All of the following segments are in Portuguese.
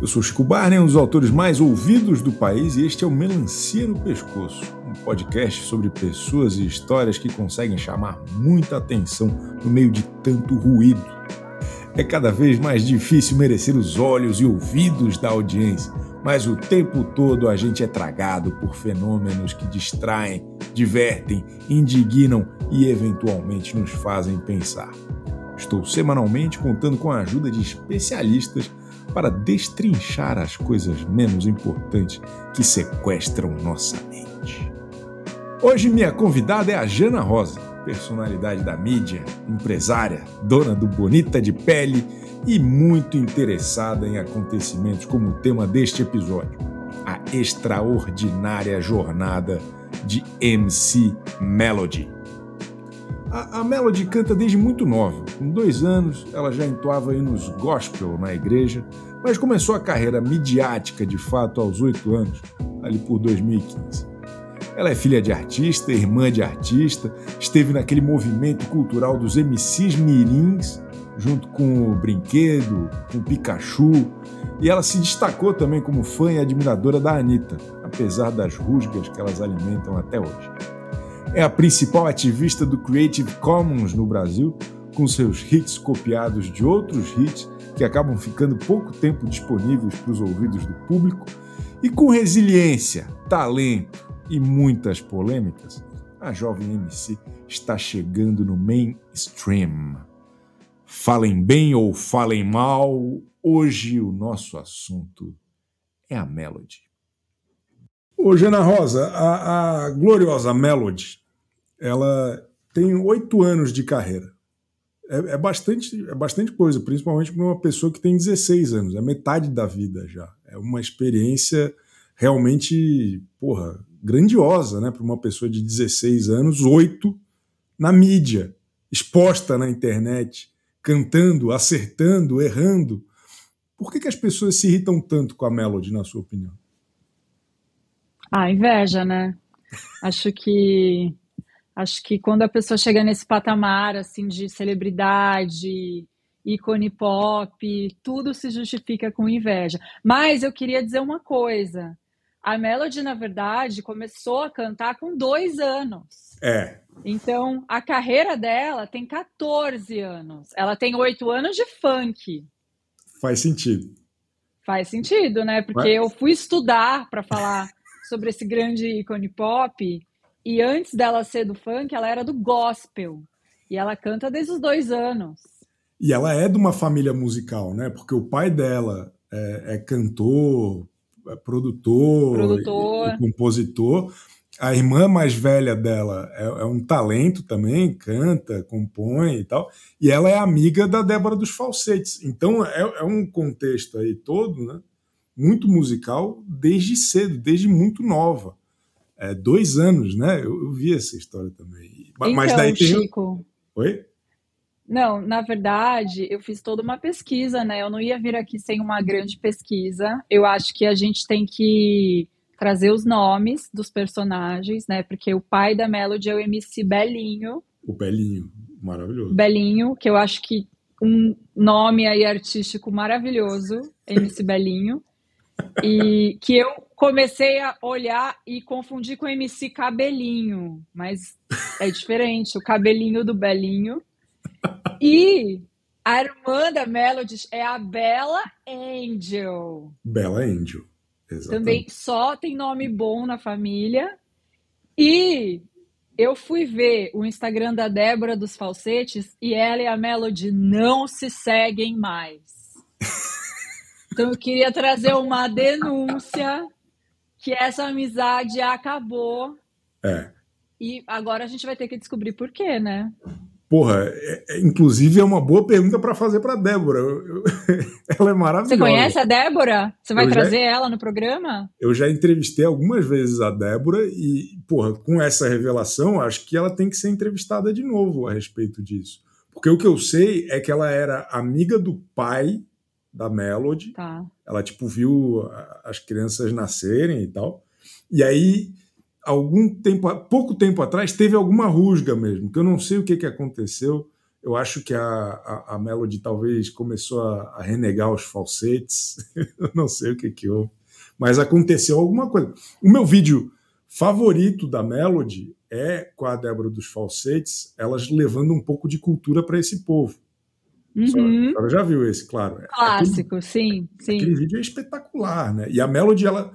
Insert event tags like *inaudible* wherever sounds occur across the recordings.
Eu sou Chico Barney, um dos autores mais ouvidos do país, e este é o Melancia no Pescoço, um podcast sobre pessoas e histórias que conseguem chamar muita atenção no meio de tanto ruído. É cada vez mais difícil merecer os olhos e ouvidos da audiência, mas o tempo todo a gente é tragado por fenômenos que distraem, divertem, indignam e eventualmente nos fazem pensar. Estou semanalmente contando com a ajuda de especialistas para destrinchar as coisas menos importantes que sequestram nossa mente. Hoje minha convidada é a Jana Rosa, personalidade da mídia, empresária, dona do Bonita de Pele e muito interessada em acontecimentos como o tema deste episódio, a extraordinária jornada de MC Melody. A, a, Melody canta desde muito nova. Com dois anos, ela já entoava hinos gospel na igreja, mas começou a carreira midiática de fato aos oito anos, ali por 2015. Ela é filha de artista, irmã de artista, esteve naquele movimento cultural dos MCs mirins, junto com o Brinquedo, com o Pikachu, e ela se destacou também como fã e admiradora da Anitta, apesar das rusgas que elas alimentam até hoje. É a principal ativista do Creative Commons no Brasil, com seus hits copiados de outros hits que acabam ficando pouco tempo disponíveis para os ouvidos do público, e com resiliência, talento e muitas polêmicas, a jovem MC está chegando no mainstream. Falem bem ou falem mal, hoje o nosso assunto é a Melody. Ô, Jana Rosa, a, a gloriosa Melody ela tem oito anos de carreira. É, é, bastante, é bastante coisa, principalmente para uma pessoa que tem 16 anos, é metade da vida já. É uma experiência realmente, porra, grandiosa, né? Para uma pessoa de 16 anos, oito na mídia, exposta na internet, cantando, acertando, errando. Por que, que as pessoas se irritam tanto com a Melody, na sua opinião? Ah, inveja, né? Acho que Acho que quando a pessoa chega nesse patamar assim de celebridade, ícone pop, tudo se justifica com inveja. Mas eu queria dizer uma coisa. A Melody, na verdade, começou a cantar com dois anos. É. Então, a carreira dela tem 14 anos. Ela tem oito anos de funk. Faz sentido. Faz sentido, né? Porque Mas... eu fui estudar para falar sobre esse grande ícone pop e antes dela ser do funk, ela era do gospel. E ela canta desde os dois anos. E ela é de uma família musical, né? Porque o pai dela é, é cantor, é produtor, produtor. E, e compositor. A irmã mais velha dela é, é, um talento também, canta, compõe e tal. E ela é amiga da Débora dos Falsetes. Então é, é um contexto aí todo, né? Muito musical desde cedo, desde muito nova é, dois anos, né? Eu, eu, vi essa história também. Então, Mas daí tem... Chico. Oi? Não, na verdade, eu fiz toda uma pesquisa, né? Eu não ia vir aqui sem uma grande pesquisa. Eu acho que a gente tem que trazer os nomes dos personagens, né? Porque o pai da Melody é o MC Belinho. O Belinho, maravilhoso. Belinho, que eu acho que um nome aí artístico maravilhoso, MC Belinho. E que eu comecei a olhar e confundir com o MC Cabelinho, mas é diferente, o cabelinho do Belinho. E a irmã da Melody é a Bella Angel. Bella Angel, exatamente. Também só tem nome bom na família. E eu fui ver o Instagram da Débora dos Falsetes e ela e a Melody não se seguem mais. *laughs* Então eu queria trazer uma denúncia que essa amizade acabou. É. E agora a gente vai ter que descobrir por quê, né? Porra, é, é, inclusive é uma boa pergunta para fazer para Débora. Eu, eu, *laughs* ela é maravilhosa. Você conhece a Débora? Você vai eu trazer já, ela no programa? Eu já entrevistei algumas vezes a Débora e, porra, com essa revelação, acho que ela tem que ser entrevistada de novo a respeito disso. Porque o que eu sei é que ela era amiga do pai da Melody. Tá. Ela, tipo, viu as crianças nascerem e tal. E aí, algum tempo, pouco tempo atrás, teve alguma rusga mesmo, que eu não sei o que, que aconteceu. Eu acho que a, a, a Melody talvez começou a, a renegar os falsetes. *laughs* eu não sei o que que houve. Mas aconteceu alguma coisa. O meu vídeo favorito da Melody é com a Débora dos Falsetes, elas levando um pouco de cultura para esse povo. Uhum. A já viu esse, claro. Clássico, aquele, sim, sim. Aquele vídeo é espetacular, né? E a Melody, ela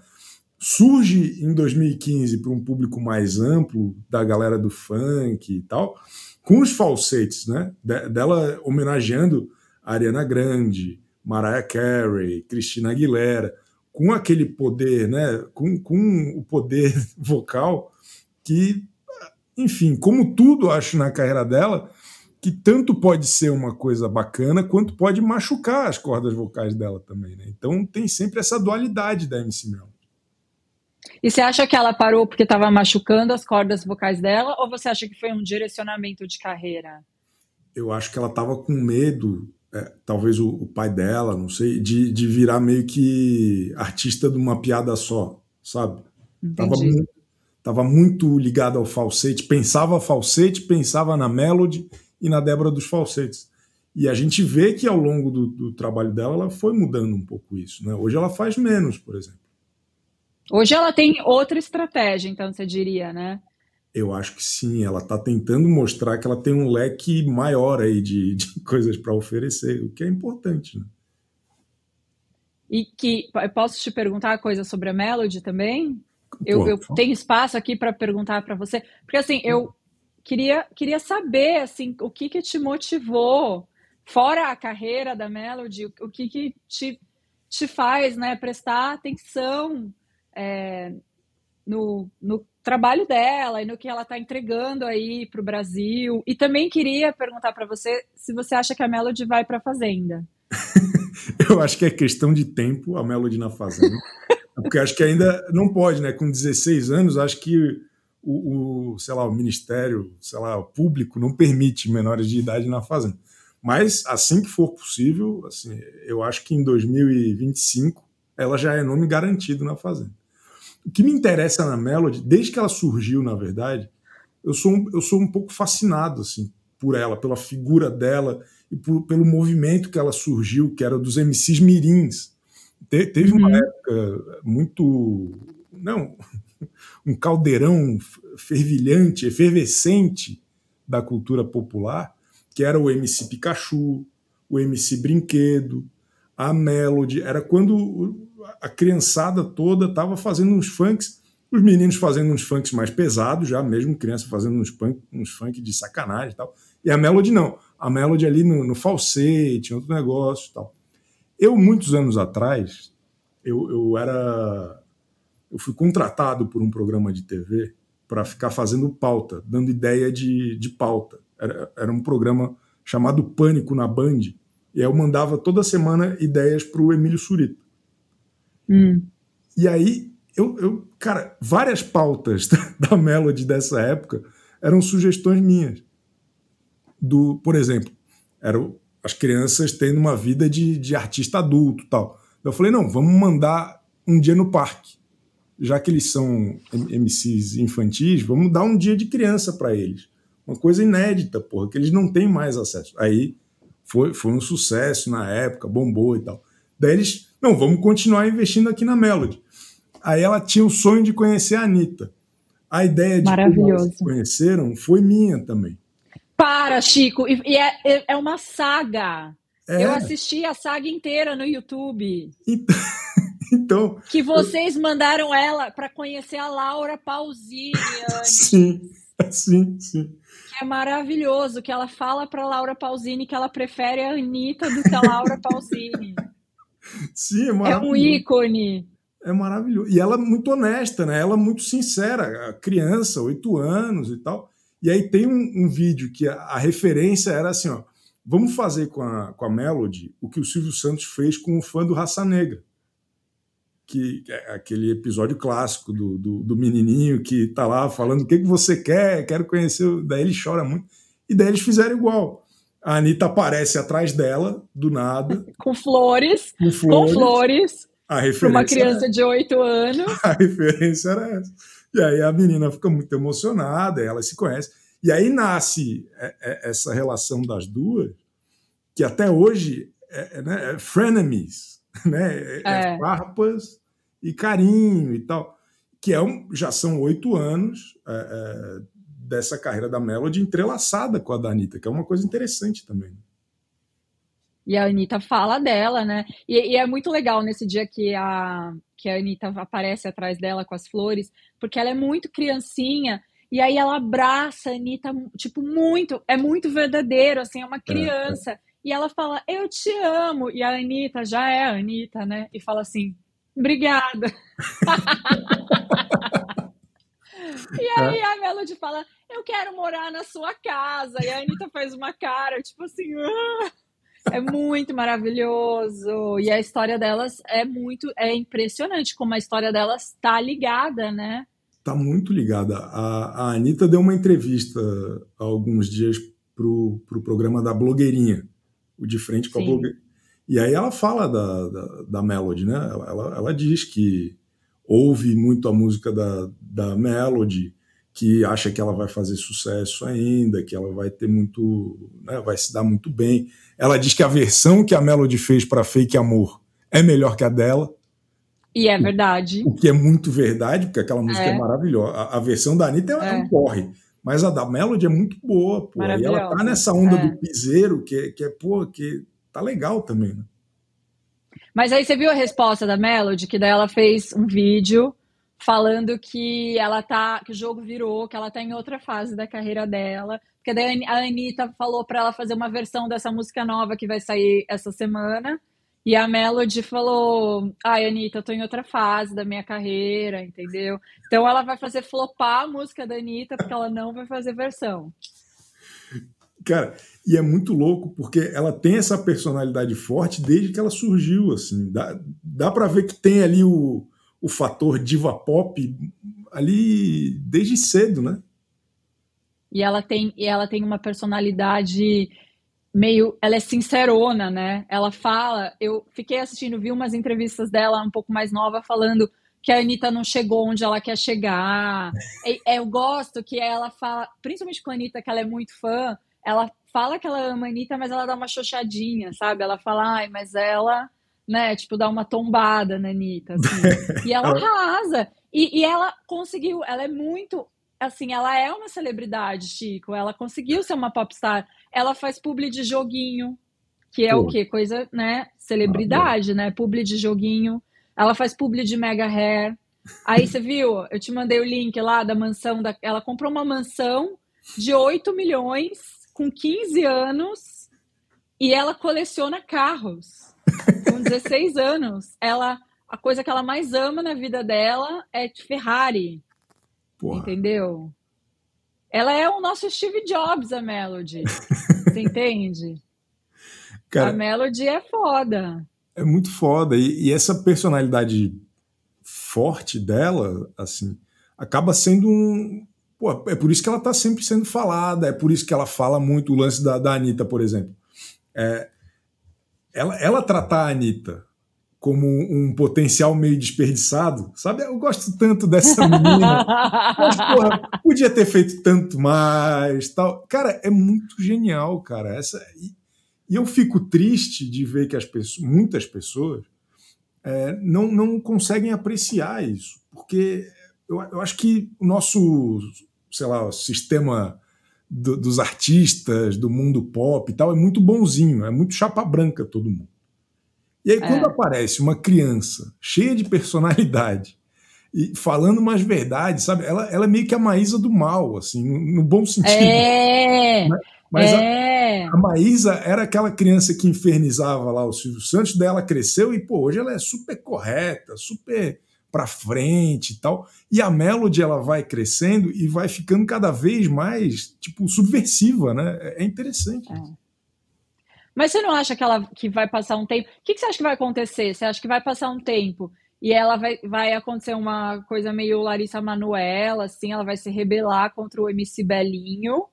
surge em 2015 para um público mais amplo, da galera do funk e tal, com os falsetes, né? dela homenageando Ariana Grande, Mariah Carey, Christina Aguilera, com aquele poder, né? Com, com o poder *laughs* vocal que, enfim, como tudo acho na carreira dela, que tanto pode ser uma coisa bacana quanto pode machucar as cordas vocais dela também, né? Então tem sempre essa dualidade da MC Mel. E você acha que ela parou porque estava machucando as cordas vocais dela, ou você acha que foi um direcionamento de carreira? Eu acho que ela estava com medo, é, talvez o, o, pai dela, não sei, de, de virar meio que artista de uma piada só, sabe? Tava muito, tava muito ligada ao falsete, pensava falsete, pensava na melody e na Débora dos falsetes. E a gente vê que ao longo do, do trabalho dela ela foi mudando um pouco isso. Né? Hoje ela faz menos, por exemplo. Hoje ela tem outra estratégia, então você diria, né? Eu acho que sim, ela está tentando mostrar que ela tem um leque maior aí de, de *laughs* coisas para oferecer, o que é importante. Né? E que posso te perguntar a coisa sobre a Melody também? Eu, eu tenho espaço aqui para perguntar para você, porque assim eu queria queria saber assim o que que te motivou fora a carreira da Melody, o que que te te faz, né, prestar atenção é, no, no trabalho dela e no que ela está entregando aí para o Brasil. E também queria perguntar para você se você acha que a Melody vai para a Fazenda. *laughs* eu acho que é questão de tempo a Melody na Fazenda. *laughs* porque acho que ainda não pode, né? Com 16 anos, acho que o, o, sei lá, o Ministério, sei lá, o público não permite menores de idade na Fazenda. Mas assim que for possível, assim, eu acho que em 2025 ela já é nome garantido na Fazenda. O que me interessa na Melody, desde que ela surgiu, na verdade, eu sou um, eu sou um pouco fascinado assim por ela, pela figura dela e por, pelo movimento que ela surgiu, que era dos MCs mirins. Te, teve uma uhum. época muito não um caldeirão fervilhante, efervescente da cultura popular, que era o MC Pikachu, o MC Brinquedo, a Melody. Era quando a criançada toda estava fazendo uns funks, os meninos fazendo uns funks mais pesados, já mesmo criança fazendo uns, punk, uns funk de sacanagem e tal. E a Melody não. A Melody ali no, no falsete, outro negócio e tal. Eu, muitos anos atrás, eu, eu era. Eu fui contratado por um programa de TV para ficar fazendo pauta, dando ideia de, de pauta. Era, era um programa chamado Pânico na Band, e aí eu mandava toda semana ideias para o Emílio Surita. Hum. E aí, eu, eu, cara, várias pautas *laughs* da Melody dessa época eram sugestões minhas. Do, por exemplo, eram as crianças tendo uma vida de, de artista adulto tal. Eu falei, não, vamos mandar um dia no parque. Já que eles são MCs infantis, vamos dar um dia de criança para eles. Uma coisa inédita, porra, que eles não têm mais acesso. Aí foi, foi um sucesso na época, bombou e tal. Daí eles, não, vamos continuar investindo aqui na Melody. Aí ela tinha o sonho de conhecer a Anitta. A ideia de como eles conheceram foi minha também. Para, Chico, e é, é, é uma saga. É. Eu assisti a saga inteira no YouTube. Então, *laughs* *laughs* então que vocês eu... mandaram ela para conhecer a Laura Pausini. *laughs* sim, sim, sim é maravilhoso que ela fala para Laura Pausini que ela prefere a Anitta do que a Laura Pausini. Sim, é maravilhoso. É um ícone. É maravilhoso. E ela é muito honesta, né? Ela é muito sincera, criança, oito anos e tal. E aí tem um, um vídeo que a, a, referência era assim, ó, vamos fazer com a, com a Melody o que o Silvio Santos fez com o fã do Raça Negra que é aquele episódio clássico do, do, do, menininho que tá lá falando o que, que você quer, quero conhecer. Daí ele chora muito. E daí eles fizeram igual. A Anitta aparece atrás dela, do nada. *laughs* Com flores. Com flores. Com flores a referência uma criança de oito anos. *laughs* A referência era essa. E aí a menina fica muito emocionada, ela se conhece. E aí nasce é, é, essa relação das duas, que até hoje é, é, né, é frenemies, *laughs* né? É, é. farpas e carinho e tal, que é um, já são oito anos é, dessa carreira da Melody entrelaçada com a da Anitta, que é uma coisa interessante também. E a Anitta fala dela, né? E, e, é muito legal nesse dia que a, que a Anitta aparece atrás dela com as flores, porque ela é muito criancinha, e aí ela abraça a Anitta, tipo, muito, é muito verdadeiro, assim, é uma criança. É, é. E ela fala, eu te amo. E a Anitta já é a Anitta, né? E fala assim, obrigada. *laughs* e aí a Melody fala, eu quero morar na sua casa. E a Anitta faz uma cara, tipo assim, ah! É muito maravilhoso. E a história delas é muito. É impressionante como a história delas está ligada, né? Está muito ligada. A, a Anitta deu uma entrevista há alguns dias para o pro programa da blogueirinha, o De Frente com Sim. a Blogueirinha. E aí ela fala da, da, da Melody, né? Ela, ela, ela, diz que ouve muito a música da, da Melody, que acha que ela vai fazer sucesso ainda, que ela vai ter muito, né, vai se dar muito bem. Ela diz que a versão que a Melody fez para Fake Amor é melhor que a dela. E é verdade. O, o que é muito verdade, porque aquela música é, é maravilhosa. A, a, versão da Anitta é, é um porre, mas a da Melody é muito boa, pô. E ela tá nessa onda é. do piseiro, que, que é, pô, que tá legal também, né? Mas aí você viu a resposta da Melody, que daí ela fez um vídeo falando que ela tá, que o jogo virou, que ela tá em outra fase da carreira dela. Porque daí a Anitta falou para ela fazer uma versão dessa música nova que vai sair essa semana. E a Melody falou: Ai, Anitta, eu tô em outra fase da minha carreira, entendeu? Então ela vai fazer flopar a música da Anitta, porque ela não vai fazer versão. Cara, e é muito louco porque ela tem essa personalidade forte desde que ela surgiu, assim. Dá, dá para ver que tem ali o, o fator diva pop ali desde cedo, né? E ela tem, e ela tem uma personalidade meio. Ela é sincerona, né? Ela fala. Eu fiquei assistindo, vi umas entrevistas dela um pouco mais nova falando que a Anitta não chegou onde ela quer chegar. E, eu gosto que ela fala, principalmente com a Anitta, que ela é muito fã, ela fala que ela ama a Anitta, mas ela dá uma xoxadinha, sabe? Ela fala, ai, mas ela né? Tipo, dar uma tombada na Anitta, assim. e ela *laughs* arrasa. E, e ela conseguiu, ela é muito assim, ela é uma celebridade, Chico. Ela conseguiu ser uma popstar. Ela faz publi de joguinho, que é Pô. o quê? Coisa, né? Celebridade, ah, né? Publi de joguinho. Ela faz publi de mega hair. Aí você viu? Eu te mandei o link lá da mansão. Da... Ela comprou uma mansão de 8 milhões com 15 anos e ela coleciona carros *laughs* com 16 anos, ela a coisa que ela mais ama na vida dela é Ferrari. Porra. Entendeu? Ela é o nosso Steve Jobs, a Melody. *laughs* Você entende? Cara, a Melody é foda. É muito foda. E, e, essa personalidade forte dela, assim, acaba sendo um. Pô, é por isso que ela tá sempre sendo falada, é por isso que ela fala muito o lance da, da Anitta, por exemplo. É, ela, ela tratar a Anitta como um potencial meio desperdiçado, sabe? Eu gosto tanto dessa menina. *laughs* Mas, porra, podia ter feito tanto mais, tal. Cara, é muito genial, cara. Essa e, eu fico triste de ver que as pessoas, muitas pessoas é, não, não conseguem apreciar isso, porque eu, eu acho que o nosso, sei lá, sistema do, dos artistas, do mundo pop e tal, é muito bonzinho, é muito chapa branca todo mundo. E aí, quando é. aparece uma criança cheia de personalidade e falando umas verdades, sabe? Ela, ela é meio que a Maísa do mal, assim, no, no bom sentido. É! *laughs* Né? Mas é. a, a Maísa era aquela criança que infernizava lá o Silvio Santos, dela cresceu e, pô, hoje ela é super correta, super para frente e tal. E a Melody ela vai crescendo e vai ficando cada vez mais tipo subversiva, né? É, é interessante. É. Mas você não acha que ela que vai passar um tempo? O que, que você acha que vai acontecer? Você acha que vai passar um tempo e ela vai, vai acontecer uma coisa meio Larissa Manoela, assim, ela vai se rebelar contra o MC Belinho?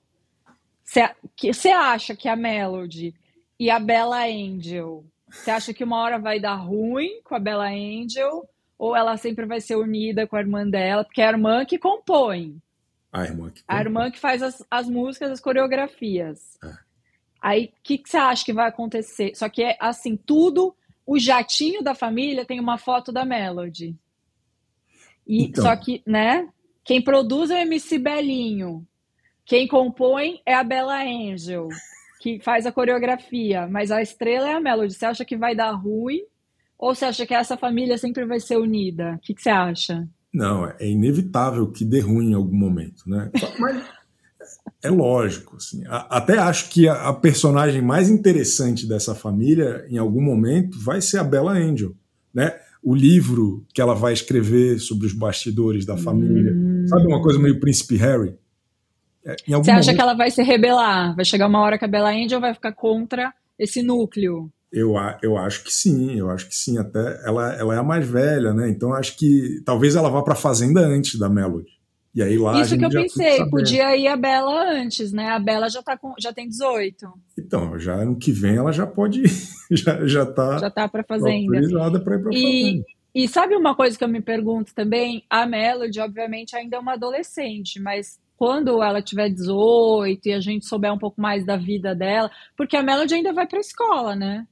Você, você acha que a Melody e a Bella Angel, você acha que uma hora vai dar ruim com a Bella Angel? ou ela sempre vai ser unida com a irmã dela, porque é a irmã que compõe. A irmã que, a irmã que faz as, as músicas, as coreografias. É. Aí, o que, que você acha que vai acontecer? Só que é assim, tudo, o jatinho da família tem uma foto da Melody. E, Então. Só que, né? Quem produz é o MC Belinho. Quem compõe é a Bella Angel, que faz a coreografia. Mas a estrela é a Melody. Você acha que vai dar ruim? Ou você acha que essa família sempre vai ser unida? O que, que você acha? Não, é inevitável que dê ruim em algum momento, né? Mas é lógico, assim. A- Até acho que a, a personagem mais interessante dessa família, em algum momento, vai ser a Bella Angel, né? O livro que ela vai escrever sobre os bastidores da família, Hum. sabe uma coisa meio Príncipe Harry? É, Você acha momento, que ela vai se rebelar? Vai chegar uma hora que a Bella Angel vai ficar contra esse núcleo? eu, eu acho que sim, eu acho que sim. Até ela, ela é a mais velha, né? Então acho que talvez ela vá para a fazenda antes da Melody. E aí lá a Isso que eu pensei, podia ir a Bela antes, né? A Bela já, tá com, já tem 18, Então, já ano que vem ela já pode, *laughs* já, já tá já tá pra fazenda. autorizada para ir para E, fazenda. e sabe uma coisa que eu me pergunto também? A Melody, obviamente, ainda é uma adolescente, mas quando ela tiver 18 e a gente souber um pouco mais da vida dela, porque a Melody ainda vai pra escola, né?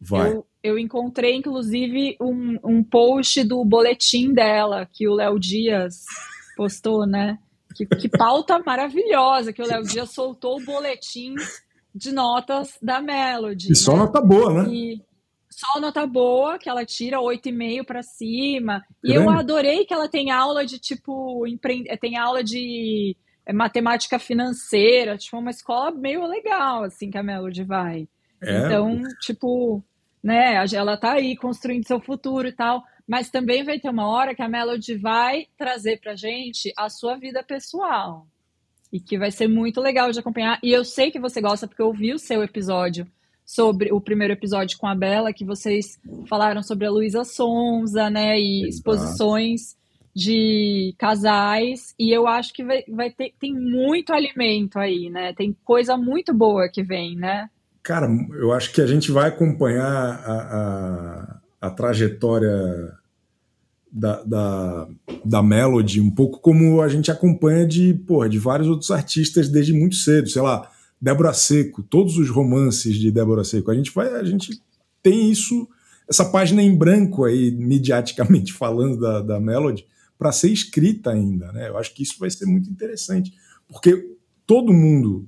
Vai. Eu, eu encontrei, inclusive, um, um post do boletim dela, que o Léo Dias postou, né? Que, que pauta maravilhosa, que o Léo Dias soltou o boletim de notas da Melody. E só né? nota boa, né? E só nota boa, que ela tira 8,5 para cima. E eu adorei que ela tem aula de, tipo, empre... tem aula de é, matemática financeira, tipo, uma escola meio legal, assim, que a Melody vai. É, Então, tipo, né, ela tá aí construindo seu futuro e tal, mas também vai ter uma hora que a Melody vai trazer pra gente a sua vida pessoal. E que vai ser muito legal de acompanhar. E eu sei que você gosta, porque eu vi o seu episódio sobre o primeiro episódio com a Bela, que vocês falaram sobre a Luísa Sonza, né, e Exato. exposições de casais, e eu acho que vai, vai ter, tem muito alimento aí, né, tem coisa muito boa que vem, né? Cara, eu acho que a gente vai acompanhar a, a, a trajetória da, da, da Melody um pouco como a gente acompanha de, porra, de vários outros artistas desde muito cedo. Sei lá, Débora Seco, todos os romances de Débora Seco. A gente vai, a gente tem isso, essa página em branco aí, mediaticamente *laughs* falando da, da Melody, para ser escrita ainda. Né? Eu acho que isso vai ser muito interessante, porque todo mundo,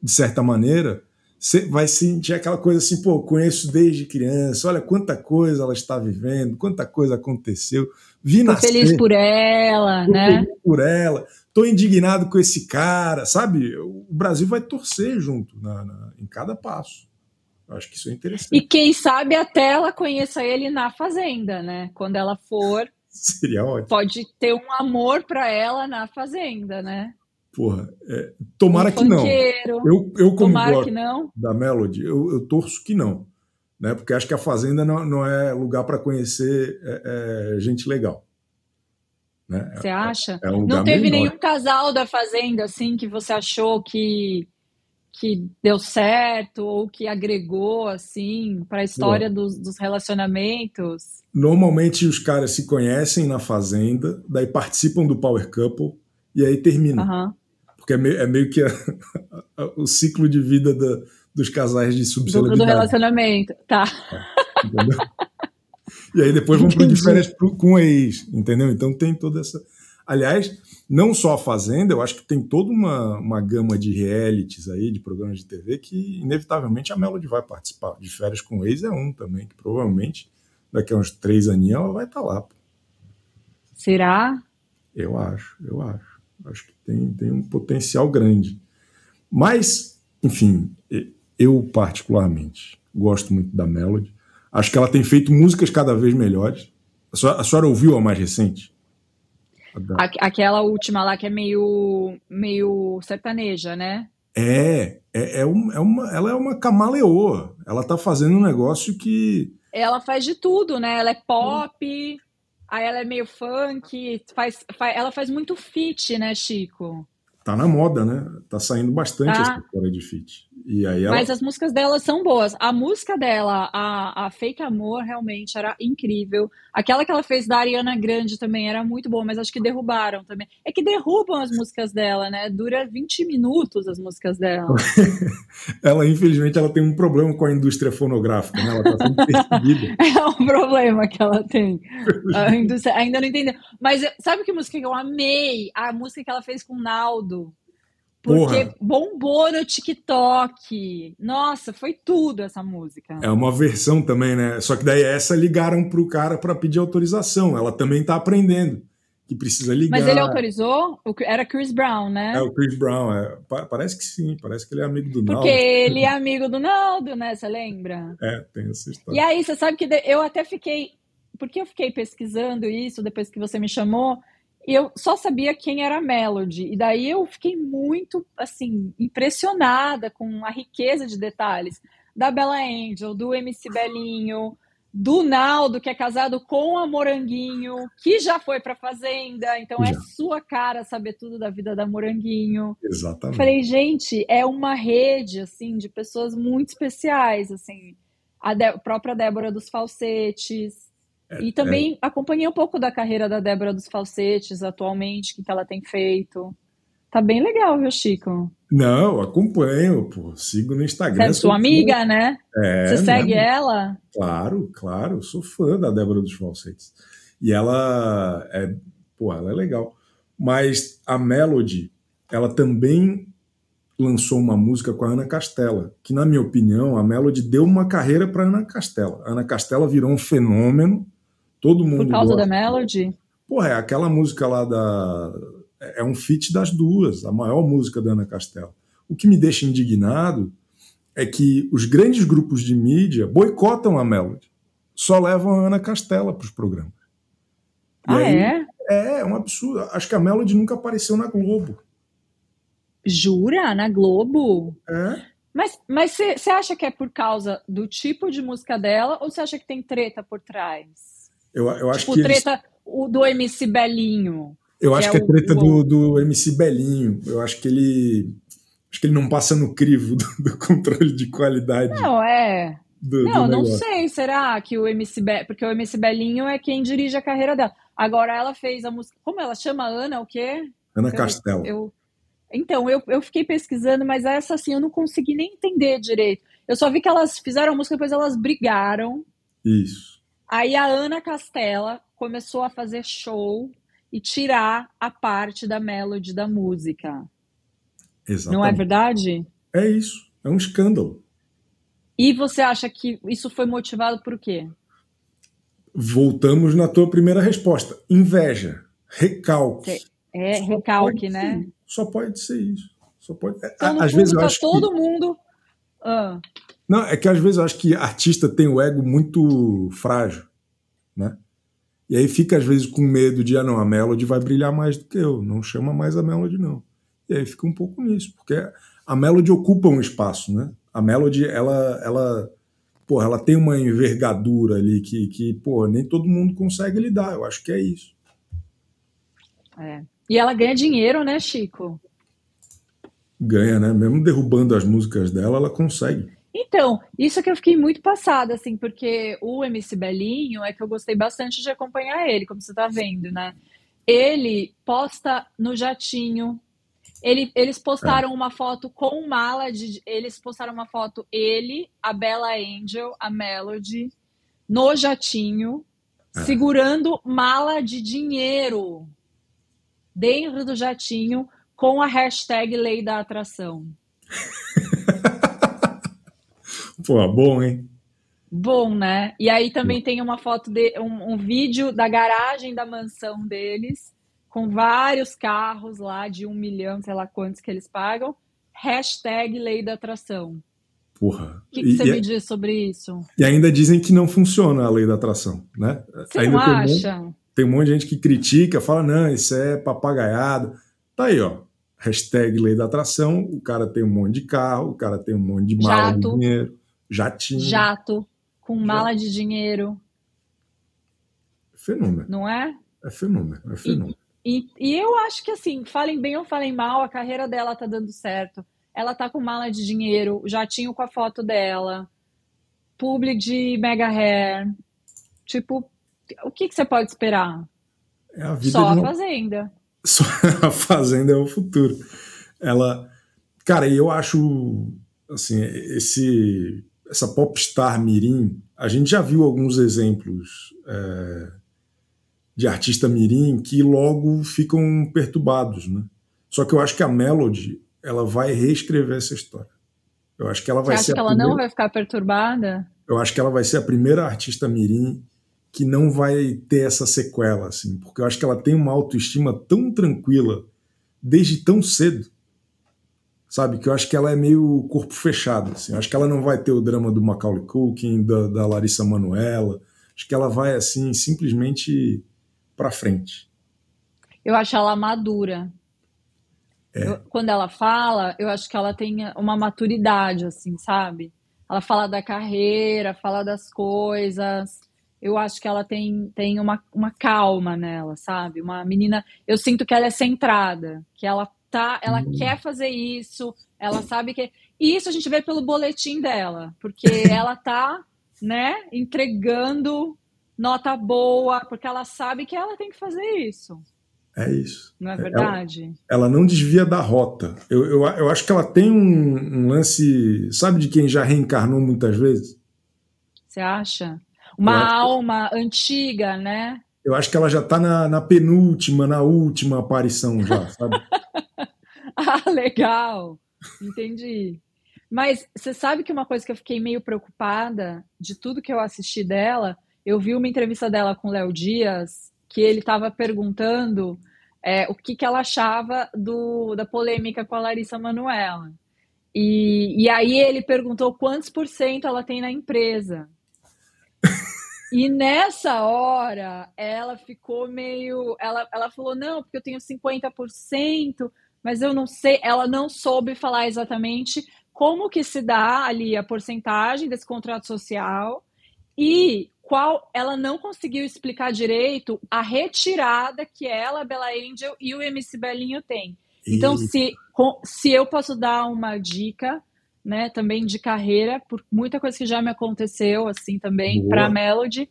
de certa maneira, você vai sentir aquela coisa assim, pô, conheço desde criança, olha quanta coisa ela está vivendo, quanta coisa aconteceu, vi nascer, feliz por ela, tô né? feliz por ela, tô indignado com esse cara, sabe? O Brasil vai torcer junto na- na- em cada passo. Eu acho que isso é interessante. E quem sabe até ela conheça ele na fazenda, né? Quando ela for, *laughs* Seria ótimo. pode ter um amor pra ela na fazenda, né? Porra, é, tomara um que não. Eu, eu como gosto da Melody, eu, eu torço que não. Né? Porque acho que a Fazenda não, não é lugar para conhecer é, é, gente legal. Né? Você acha? É um Não teve menor. nenhum casal da fazenda assim que você achou que que deu certo ou que agregou assim para a história dos, dos relacionamentos? Normalmente os caras se conhecem na Fazenda, daí participam do Power Couple e aí terminam. Aham. Porque é meio, é meio que a- a- o ciclo de vida da- dos casais de Do, do subcelebridade. relacionamento. Tá. entendeu? E aí depois vão pro de férias pro- com ex, entendeu? Então tem toda essa. Aliás, não só a Fazenda, eu acho que tem toda uma, uma gama de realities aí, de programas de TV, que inevitavelmente a Melody vai participar. De férias com ex é um também, que provavelmente daqui a uns três aninhos ela vai estar lá. pô. Será? Eu acho, eu acho. Acho que tem, tem um potencial grande. Mas, enfim, eu particularmente gosto muito da Melody. Acho que ela tem feito músicas cada vez melhores. A senhora, a senhora ouviu a mais recente? A Aquela última lá que é meio meio sertaneja, né? É, é, é, um- é uma, ela é uma camaleoa. Ela tá fazendo um negócio que. Ela faz de tudo, né? Ela é pop, aí ela é meio funk, faz, fa- ela faz muito feat, né, Chico? Tá na moda, né? Tá saindo bastante Tá. essa história de feat. E aí ela... Mas as músicas dela são boas. A música dela, a, a Fake Amor, realmente era incrível. Aquela que ela fez da Ariana Grande também era muito boa, mas acho que derrubaram também. É que derrubam as músicas dela, né? Dura 20 minutos as músicas dela. *laughs* ela, infelizmente, ela tem um problema com a indústria fonográfica, né? Ela tá sendo percebida. *laughs* é um problema que ela tem. *laughs* A indústria ainda não entendeu. Mas sabe que música que eu amei? A música que ela fez com o Naldo. Porque Porra. bombou no TikTok. Nossa, foi tudo essa música. É uma versão também, né? Só que daí essa ligaram pro cara para pedir autorização. Ela também tá aprendendo que precisa ligar. Mas ele autorizou? Era Chris Brown, né? É o Chris Brown, é. Parece que sim, parece que ele é amigo do Naldo. Porque ele é amigo do Naldo, né? Você lembra? É, tem essa história. E aí, você sabe que eu até fiquei. Porque eu fiquei pesquisando isso depois que você me chamou eu só sabia quem era a Melody. E daí eu fiquei muito, assim, impressionada com a riqueza de detalhes da Bella Angel, do MC Belinho, do Naldo, que é casado com a Moranguinho, que já foi para Fazenda, então é já. é sua cara saber tudo da vida da Moranguinho. Exatamente. Falei, gente, é uma rede assim de pessoas muito especiais, assim, a de própria Débora dos Falsetes, é, e também é. acompanhei um pouco da carreira da Débora dos Falsetes atualmente, o que, que ela tem feito. Tá bem legal, viu, Chico? Não, acompanho, pô. Sigo no Instagram. Você é sua amiga, fã. né? É, Você segue né? ela? Claro, claro. Sou fã da Débora dos Falsetes. E ela é, pô, ela é legal. Mas a Melody, ela também lançou uma música com a Ana Castela, que na minha opinião, a Melody deu uma carreira para Ana Castela. A Ana Castela virou um fenômeno Todo mundo. Por causa gosta. da Melody? Porra, é aquela música lá da. É um feat das duas, a maior música da Ana Castela. O que me deixa indignado é que os grandes grupos de mídia boicotam a Melody. Só levam a Ana Castela para os programas. E ah, aí, é? É, é um absurdo. Acho que a Melody nunca apareceu na Globo. Jura? Na Globo? É. Mas você acha que é por causa do tipo de música dela ou você acha que tem treta por trás? Eu, eu acho tipo, que treta eles... o do MC Belinho. Eu acho que é, que é treta o... do, do MC Belinho. Eu acho que ele. Acho que ele não passa no crivo do, do controle de qualidade. Não, é. Do, não, do não sei. Será que o MC Be... Porque o MC Belinho é quem dirige a carreira dela. Agora ela fez a música. Como ela chama Ana? O quê? Ana Castela. Eu... Então, eu, eu fiquei pesquisando, mas essa assim eu não consegui nem entender direito. Eu só vi que elas fizeram a música, depois elas brigaram. Isso. Aí a Ana Castela começou a fazer show e tirar a parte da melody da música. Exatamente. Não é verdade? É isso. É um escândalo. E você acha que isso foi motivado por quê? Voltamos na tua primeira resposta. Inveja, recalque. É, Só recalque, né? Só pode ser isso. Só pode. Então, às vezes tá eu acho todo que... mundo. Ah. Não, é que às vezes eu acho que artista tem o ego muito frágil, né? E aí fica às vezes com medo de, ah, não, a Melody vai brilhar mais do que eu, não chama mais a Melody, não. E aí fica um pouco nisso, porque a Melody ocupa um espaço, né? A Melody, ela, ela, porra, ela tem uma envergadura ali que, que, porra, nem todo mundo consegue lidar, eu acho que é isso. É. E ela ganha dinheiro, né, Chico? Ganha, né? Mesmo derrubando as músicas dela, ela consegue. Então, isso que eu fiquei muito passada, assim, porque o MC Belinho é que eu gostei bastante de acompanhar ele, como você tá vendo, né? Ele posta no jatinho. Ele, eles postaram é. uma foto com mala de. Eles postaram uma foto, ele, a Bella Angel, a Melody, no jatinho, é. segurando mala de dinheiro dentro do jatinho com a hashtag Lei da Atração. *laughs* Pô, bom, hein? Bom, né? E aí também tem uma foto de um, um, vídeo da garagem da mansão deles, com vários carros lá de um milhão, sei lá quantos que eles pagam. Hashtag lei da atração. Porra. O que, que você e, me diz sobre isso? E ainda dizem que não funciona a lei da atração, né? Você ainda não acha? Um monte, tem um monte de gente que critica, fala, não, isso é papagaiado. Tá aí, ó. Hashtag lei da atração, o cara tem um monte de carro, o cara tem um monte de mala Jato. de dinheiro. Jatinho. Jato, com mala de dinheiro. Fenômeno. Não é? É fenômeno, é fenômeno. E, e, e, eu acho que assim, falem bem ou falem mal, a carreira dela tá dando certo. ela tá com mala de dinheiro, jatinho com a foto dela, publi de mega hair. Tipo, o que, que você pode esperar? É a vida Só a uma- fazenda. *laughs* Só a fazenda é o futuro. Ela, cara, e eu acho assim, esse essa popstar mirim, a gente já viu alguns exemplos é, de artista mirim que logo ficam perturbados, né? Só que eu acho que a Melody, ela vai reescrever essa história. Eu acho que ela Você vai acha ser que ela primeira, não vai ficar perturbada? eu acho que ela vai ser a primeira artista mirim que não vai ter essa sequela, assim, porque eu acho que ela tem uma autoestima tão tranquila desde tão cedo, sabe? Que eu acho que ela é meio corpo fechado, assim. Eu acho que ela não vai ter o drama do Macaulay Culkin, da, da Larissa Manoela. Acho que ela vai assim simplesmente para frente. Eu acho ela madura. É. Eu- quando ela fala, eu acho que ela tem uma maturidade, assim, sabe? Ela fala da carreira, fala das coisas. Eu acho que ela tem, tem uma, uma calma nela, sabe? Uma menina. Eu sinto que ela é centrada, que ela tá, ela quer fazer isso, ela sabe que. E isso a gente vê pelo boletim dela, porque *laughs* ela tá, né, entregando nota boa, porque ela sabe que ela tem que fazer isso, É isso. não é Ela- verdade? Ela não desvia da rota. Eu, eu, eu acho que ela tem um, um lance, sabe de quem já reencarnou muitas vezes? Você acha? Uma acho que- alma antiga, né? Eu acho que ela já tá na, na penúltima, na última aparição já, *laughs* sabe? Ah, legal. Entendi. Mas você sabe que uma coisa que eu fiquei meio preocupada de tudo que eu assisti dela, eu vi uma entrevista dela com o Léo Dias, que ele estava perguntando é, o que, que ela achava do, da polêmica com a Larissa Manoela. E, e aí ele perguntou quantos por cento ela tem na empresa. E nessa hora, ela ficou meio. Ela, ela falou: não, porque eu tenho 50%, mas eu não sei. Ela não soube falar exatamente como que se dá ali a porcentagem desse contrato social e qual. Ela não conseguiu explicar direito a retirada que ela, a Bella Angel e o MC Belinho têm. Então, E- se, se eu posso dar uma dica, né, também de carreira, por muita coisa que já me aconteceu, assim, também, para a Melody,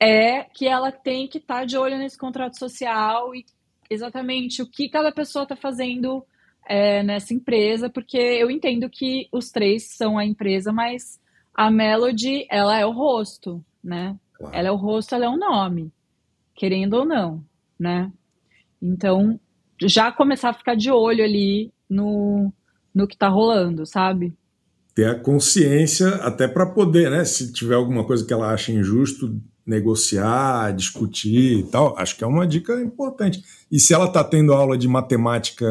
é que ela tem que estar de olho nesse contrato social e exatamente o que cada pessoa está fazendo é, nessa empresa, porque eu entendo que os três são a empresa, mas a Melody, ela é o rosto, né? Claro. Ela é o rosto, ela é o nome, querendo ou não, né? Então, já começar a ficar de olho ali no, no que tá rolando, sabe? ter a consciência até para poder, né? Se tiver alguma coisa que ela acha injusto, negociar, discutir e tal. Acho que é uma dica importante. E se ela está tendo aula de matemática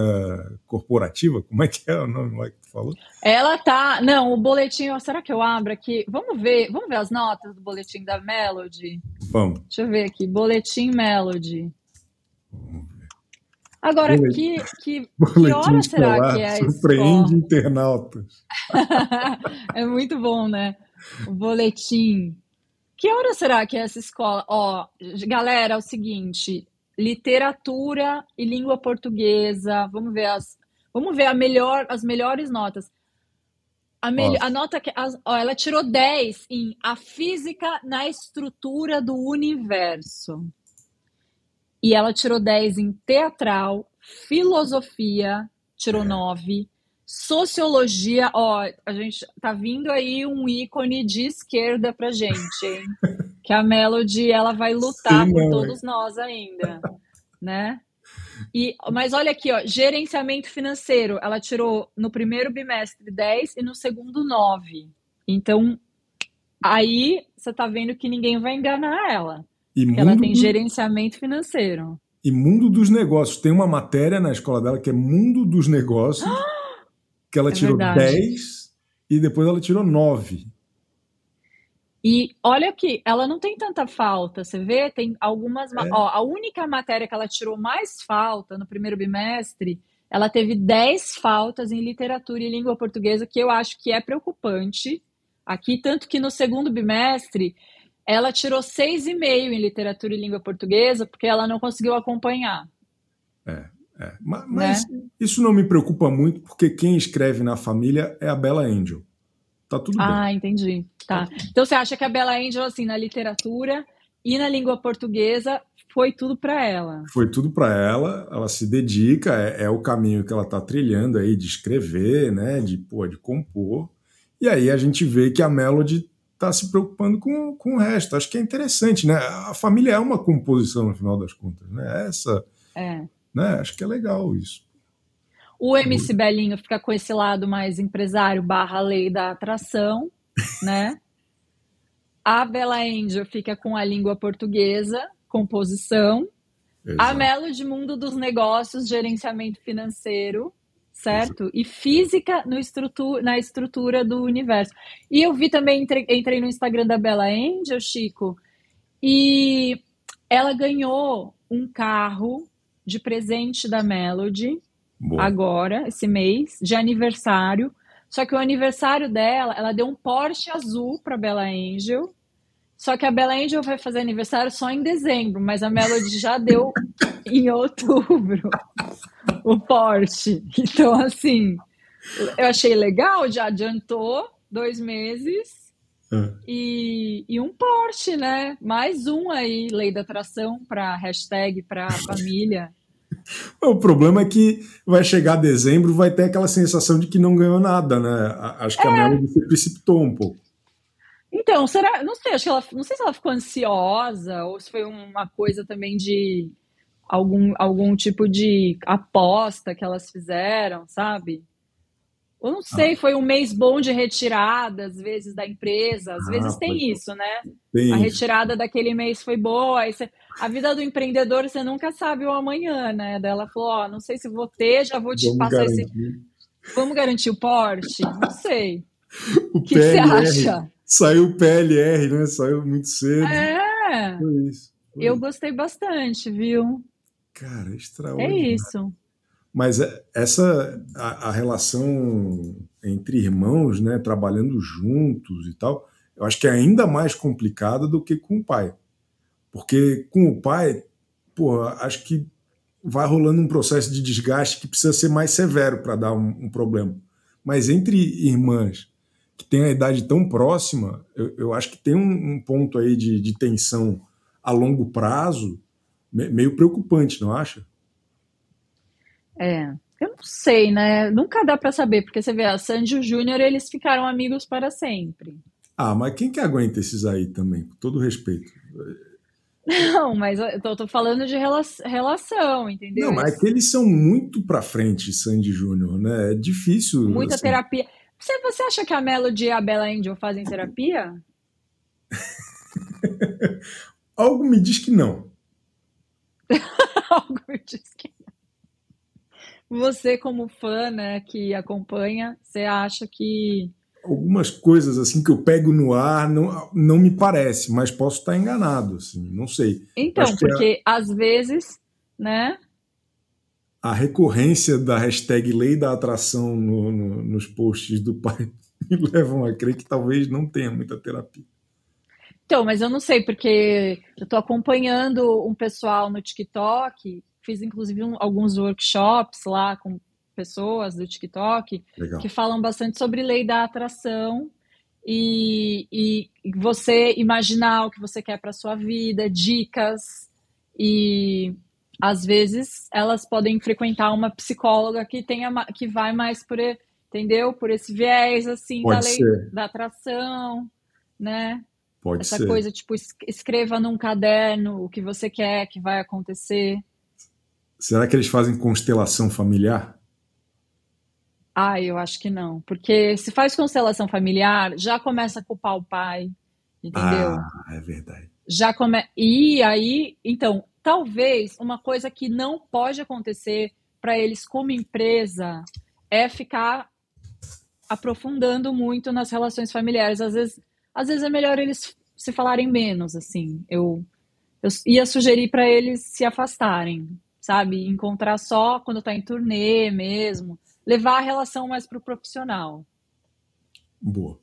corporativa, como é que é o nome lá que tu falou? Ela tá. Não, o boletim. ó, Será que eu abro aqui? Vamos ver. Vamos ver as notas do boletim da Melody. Vamos. Deixa eu ver aqui. Boletim Melody. Agora, que, que, *laughs* que hora será escolar que é a surpreende escola? internautas. *laughs* É muito bom, né? O boletim. Que hora será que é essa escola? Ó, galera, é o seguinte: literatura e língua portuguesa. Vamos ver as, vamos ver a melhor, as melhores notas. A, a nota que as- ó, ela tirou 10 em a física na estrutura do universo. E ela tirou 10 em teatral, filosofia, tirou 9. Sociologia, ó, a gente tá vindo aí um ícone de esquerda pra gente, hein? *laughs* Que a Melody, ela vai lutar Sim, por todos nós ainda, né? E, mas olha aqui, ó, gerenciamento financeiro, ela tirou no primeiro bimestre 10 e no segundo 9. Então, aí você tá vendo que ninguém vai enganar ela, E ela tem do- gerenciamento financeiro. e mundo dos negócios. Tem uma matéria na escola dela que é Mundo dos Negócios, *gasps* que ela É tirou verdade. 10 e depois ela tirou 9. E olha que ela não tem tanta falta, você vê? Tem algumas. ma- É. Ó, a única matéria que ela tirou mais falta no primeiro bimestre, ela teve 10 faltas em literatura e língua portuguesa, que eu acho que é preocupante. Aqui, tanto que no segundo bimestre, ela tirou 6,5 em literatura e língua portuguesa, porque ela não conseguiu acompanhar. É, mas, mas né? isso não me preocupa muito, porque quem escreve na família é a Bella Angel. Tá tudo ah, bem. Ah, entendi. Tá. Então você acha que a Bella Angel, assim, na literatura e na língua portuguesa, foi tudo para ela? Foi tudo para ela. Ela se dedica, é, é o caminho que ela está trilhando aí de escrever, né? De, pô, de compor. E aí a gente vê que a Melody está se preocupando com, com o resto. Acho que é interessante, né? A família é uma composição, no final das contas, né? Essa. É. Né? Acho que é legal isso. O MC Belinho fica com esse lado mais empresário barra lei da atração, *laughs* né? A Bela Angel fica com a língua portuguesa, composição. Exato. A Melody Mundo dos Negócios, gerenciamento financeiro certo? E física no estrutura, na estrutura do universo. E eu vi também, entrei, entrei no Instagram da Bella Angel, Chico, e ela ganhou um carro de presente da Melody Boa. agora, esse mês, de aniversário. Só que o aniversário dela, ela deu um Porsche azul para Bella Angel. Só que a Bella Angel vai fazer aniversário só em dezembro, mas a Melody já deu em outubro o Porsche. Então, assim, eu achei legal, já adiantou dois meses é. e, e um Porsche, né? Mais um aí, lei da atração para hashtag para família. O problema é que vai chegar dezembro, vai ter aquela sensação de que não ganhou nada, né? Acho que é. a Melody se precipitou um pouco. Então, será? Não sei, acho que ela, não sei se ela ficou ansiosa ou se foi uma coisa também de algum, algum tipo de aposta que elas fizeram, sabe? Eu não sei, ah. foi um mês bom de retirada, às vezes, da empresa. Às ah, vezes tem isso, né? Tem. A retirada daquele mês foi boa. Você... A vida do empreendedor, você nunca sabe o amanhã, né? Daí ela falou: Ó, não sei se vou ter, já vou te Vamos passar garantir. esse. Vamos garantir o porte? Não sei. *laughs* o que você acha? Saiu o PLR, né? Saiu muito cedo. É. Foi isso. Foi. Eu gostei bastante, viu? Cara, extraordinário. É isso. Mas é, essa a, a, relação entre irmãos, né, trabalhando juntos e tal, eu acho que é ainda mais complicada do que com o pai. Porque com o pai, porra, acho que vai rolando um processo de desgaste que precisa ser mais severo para dar um, um, problema. Mas entre irmãs que têm a idade tão próxima, eu, eu acho que tem um, um ponto aí de, de tensão a longo prazo meio preocupante, não acha? É, eu não sei, né? Nunca dá para saber, porque você vê, a Sandy e o Júnior, eles ficaram amigos para sempre. Ah, mas quem que aguenta esses aí também, com todo respeito? Não, mas eu tô, tô falando de relação, entendeu? Não, mas é que eles são muito para frente, Sandy Júnior, né? É difícil. Muita assim... terapia. Você, você acha que a Melody e a Bella Angel fazem terapia? *laughs* Algo me diz que não. *laughs* Algo diz que Você, como fã, né, que acompanha, você acha que. Algumas coisas assim que eu pego no ar não, não me parece, mas posso estar enganado, assim, não sei. Então, acho porque a... às vezes, né? A recorrência da hashtag lei da atração no, no, nos posts do pai *laughs* me levam a crer que talvez não tenha muita terapia. Então, mas eu não sei, porque eu estou acompanhando um pessoal no TikTok, fiz inclusive um, alguns workshops lá com pessoas do TikTok Legal. que falam bastante sobre lei da atração e, e você imaginar o que você quer para sua vida, dicas e às vezes elas podem frequentar uma psicóloga que tenha que vai mais por entendeu por esse viés assim Pode da lei ser. da atração, né? Pode Essa ser. coisa, tipo, escreva num caderno o que você quer que vai acontecer. Será que eles fazem constelação familiar? Ah, eu acho que não. Porque se faz constelação familiar, já começa a culpar o pai, entendeu? Ah, é verdade. Já come... E aí, então, talvez uma coisa que não pode acontecer para eles como empresa é ficar aprofundando muito nas relações familiares. Às vezes, às vezes é melhor eles se falarem menos, assim. Eu, eu ia sugerir para eles se afastarem, sabe? Encontrar só quando tá em turnê mesmo. Levar a relação mais pro profissional. Boa.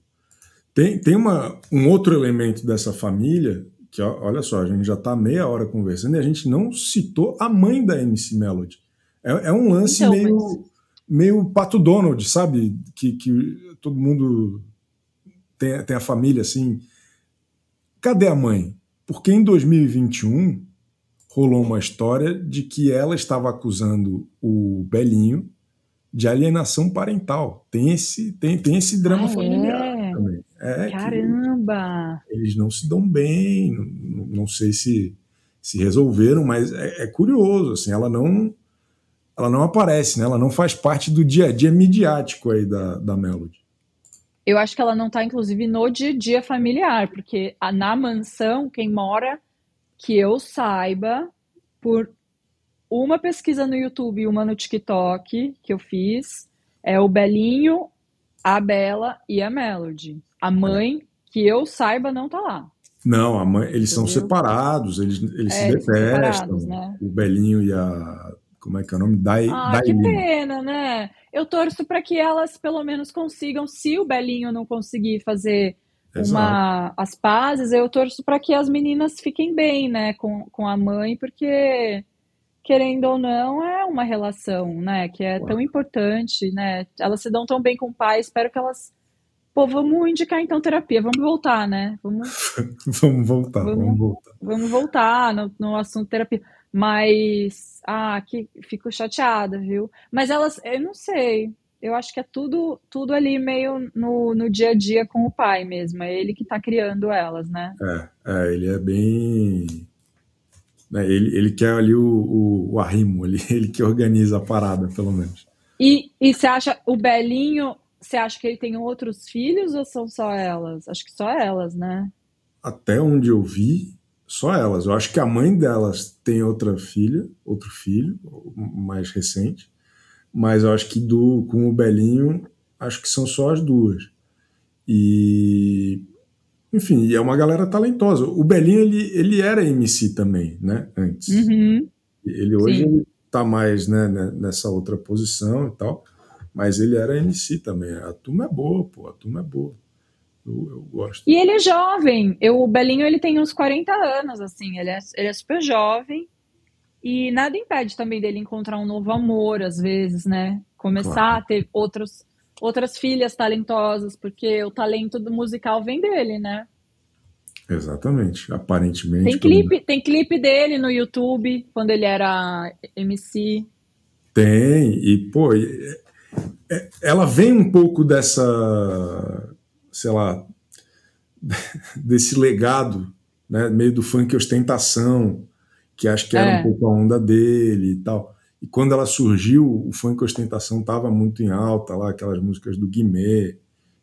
Tem, tem uma, um outro elemento dessa família que, olha só, a gente já está meia hora conversando e a gente não citou a mãe da MC Melody. É, é um lance então, meio, mas... meio Pato Donald, sabe? Que, que todo mundo tem, tem a família assim. Cadê a mãe? Porque em 2021 rolou uma história de que ela estava acusando o Belinho de alienação parental. Tem esse, tem, tem esse drama ah, familiar é? também. É Caramba! Eles não se dão bem, não, não sei se se resolveram, mas é, é, curioso, assim, ela não ela não aparece, né? Ela não faz parte do dia a dia midiático aí da, da Melody. Eu acho que ela não está, inclusive, no dia a dia familiar, porque a, na mansão, quem mora, que eu saiba, por uma pesquisa no YouTube e uma no TikTok que eu fiz, é o Belinho, a Bela e a Melody. A mãe, que eu saiba, não tá lá. Não, a mãe, eles Entendeu? são separados, eles, eles é, se detestam. Né? O Belinho e a. Como é que é o nome? Dai, ah, Dai que Lima. pena, né? Eu torço para que elas pelo menos consigam, se o Belinho não conseguir fazer uma, as pazes, eu torço para que as meninas fiquem bem, né, com, com a mãe, porque querendo ou não, é uma relação, né? Que é tão importante, né? Elas se dão tão bem com o pai, espero que elas. Pô, vamos indicar então terapia, vamos voltar, né? Vamos, *laughs* vamos voltar, vamos, vamos, voltar. Vamos voltar no, no assunto terapia. Mas, ah, que fico chateada, viu? Mas elas, eu não sei, eu acho que é tudo, tudo ali meio no, no dia a dia com o pai mesmo. É ele que tá criando elas, né? É, é ele é bem né? Ele, ele quer ali o, o, o arrimo, ele, *laughs* ele que organiza a parada, pelo menos. E, e você acha, o Belinho, você acha que ele tem outros filhos ou são só elas? Acho que só elas, né? Até onde eu vi, só elas. Eu acho que a mãe delas tem outra filha, outro filho, mais recente. Mas eu acho que do com o Belinho, acho que são só as duas. E enfim, é uma galera talentosa. O Belinho, ele, ele era MC também, né? Antes. Uhum. Ele hoje ele tá mais né, né, nessa outra posição e tal, mas ele era MC também. A turma é boa, pô, a turma é boa. Eu, eu gosto. E ele é jovem. Eu, o Belinho, ele tem uns 40 anos, assim. Ele é, ele é super jovem. E nada impede também dele encontrar um novo amor, às vezes, né? Começar claro. a ter outros outras filhas talentosas, porque o talento do musical vem dele, né? Exatamente, aparentemente. Tem clipe, tem clipe dele no YouTube, quando ele era MC. Tem, e pô, é, ela vem um pouco dessa, sei lá, *laughs* desse legado, né, meio do funk ostentação, que acho que era é. um pouco a onda dele e tal. E quando ela surgiu, o funk ostentação estava muito em alta, lá aquelas músicas do Guimê,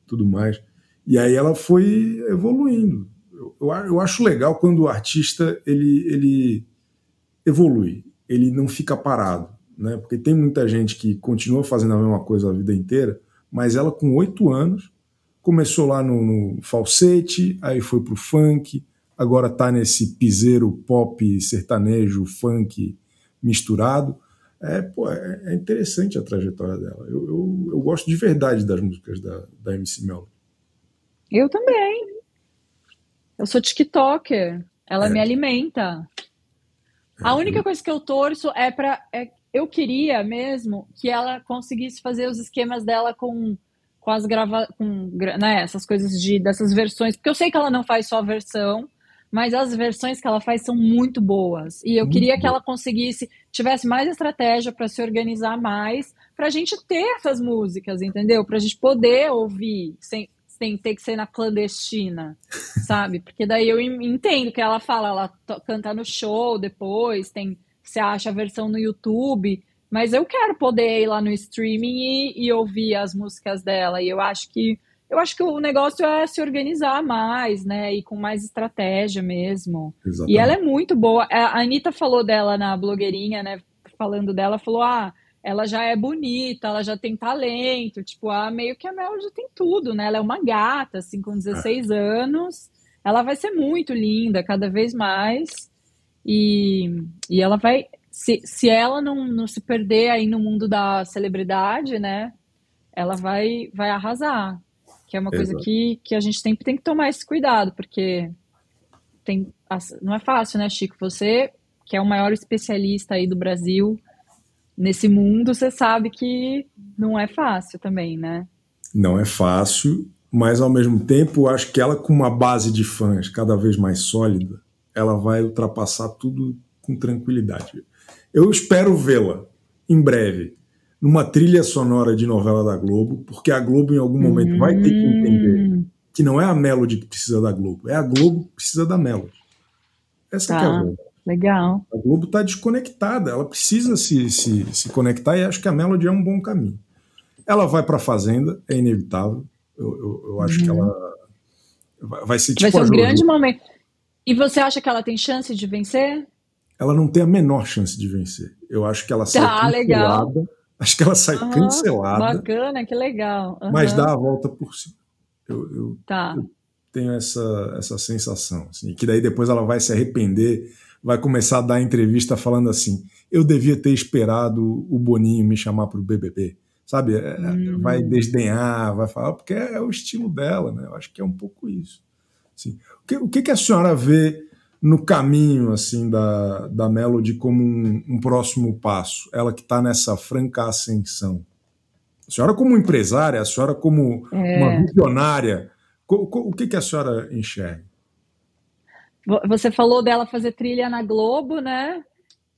tudo mais. E aí ela foi evoluindo. Eu, eu, eu acho legal quando o artista ele, ele evolui, ele não fica parado, né? Porque tem muita gente que continua fazendo a mesma coisa a vida inteira, mas ela com oito anos começou lá no, no falsete, aí foi pro funk, agora tá nesse piseiro pop sertanejo funk misturado é, pô, é, é interessante a trajetória dela. Eu, eu, eu, gosto de verdade das músicas da, da MC Melody. Eu também. Eu sou TikToker. Ela é. me alimenta. É, a única coisa que eu torço é para. É, eu queria mesmo que ela conseguisse fazer os esquemas dela com, com as grava, com né, essas coisas de dessas versões, porque eu sei que ela não faz só a versão, mas as versões que ela faz são muito boas. E eu muito queria que ela conseguisse, tivesse mais estratégia para se organizar mais, para a gente ter essas músicas, entendeu? Para a gente poder ouvir sem, sem ter que ser na clandestina, *laughs* sabe? Porque daí eu entendo que ela fala, ela canta no show depois, tem você acha a versão no YouTube, mas eu quero poder ir lá no streaming e, e ouvir as músicas dela. E eu acho que eu acho que o negócio é se organizar mais, né? E com mais estratégia mesmo. Exatamente. E ela é muito boa. A Anitta falou dela na blogueirinha, né? Falando dela, falou: ah, ela já é bonita, ela já tem talento. Tipo, ah, meio que a Mel já tem tudo, né? Ela é uma gata, assim, com 16 é. anos. Ela vai ser muito linda, cada vez mais. E, e ela vai. Se, se ela não, não se perder aí no mundo da celebridade, né? Ela vai, vai arrasar que é uma coisa que, que a gente sempre tem que tomar esse cuidado, porque tem, não é fácil, né, Chico? Você, que é o maior especialista aí do Brasil nesse mundo, você sabe que não é fácil também, né? Não é fácil, mas ao mesmo tempo, acho que ela, com uma base de fãs cada vez mais sólida, ela vai ultrapassar tudo com tranquilidade. Eu espero vê-la em breve numa trilha sonora de novela da Globo, porque a Globo em algum momento vai ter que entender hum. que não é a Melody que precisa da Globo, é a Globo que precisa da Melody. Essa tá. é a tá. Globo. Legal. A Globo está desconectada, ela precisa se, se, se conectar e acho que a Melody é um bom caminho. Ela vai para a Fazenda, é inevitável. Eu, eu, eu acho uhum. que ela vai ser tipo. Vai ser um grande momento. E você acha que ela tem chance de vencer? Ela não tem a menor chance de vencer. Eu acho que ela sai tá, cancelada. Legal. Acho que ela sai uhum, cancelada. Bacana, que legal. Uhum. Mas dá a volta por cima. Eu, eu, tá. eu tenho essa, essa sensação. Assim, que daí depois ela vai se arrepender vai começar a dar entrevista falando assim: eu devia ter esperado o Boninho me chamar para o BBB. Sabe? É, é, hum. Vai desdenhar, vai falar, porque é, o estilo dela, né? Eu acho que é um pouco isso. Assim, o, que, o que a senhora vê no caminho assim da, da Melody como um, um próximo passo? Ela que está nessa franca ascensão. A senhora, como empresária, a senhora, como é. uma visionária, o, que, que a senhora enxerga? Você falou dela fazer trilha na Globo, né?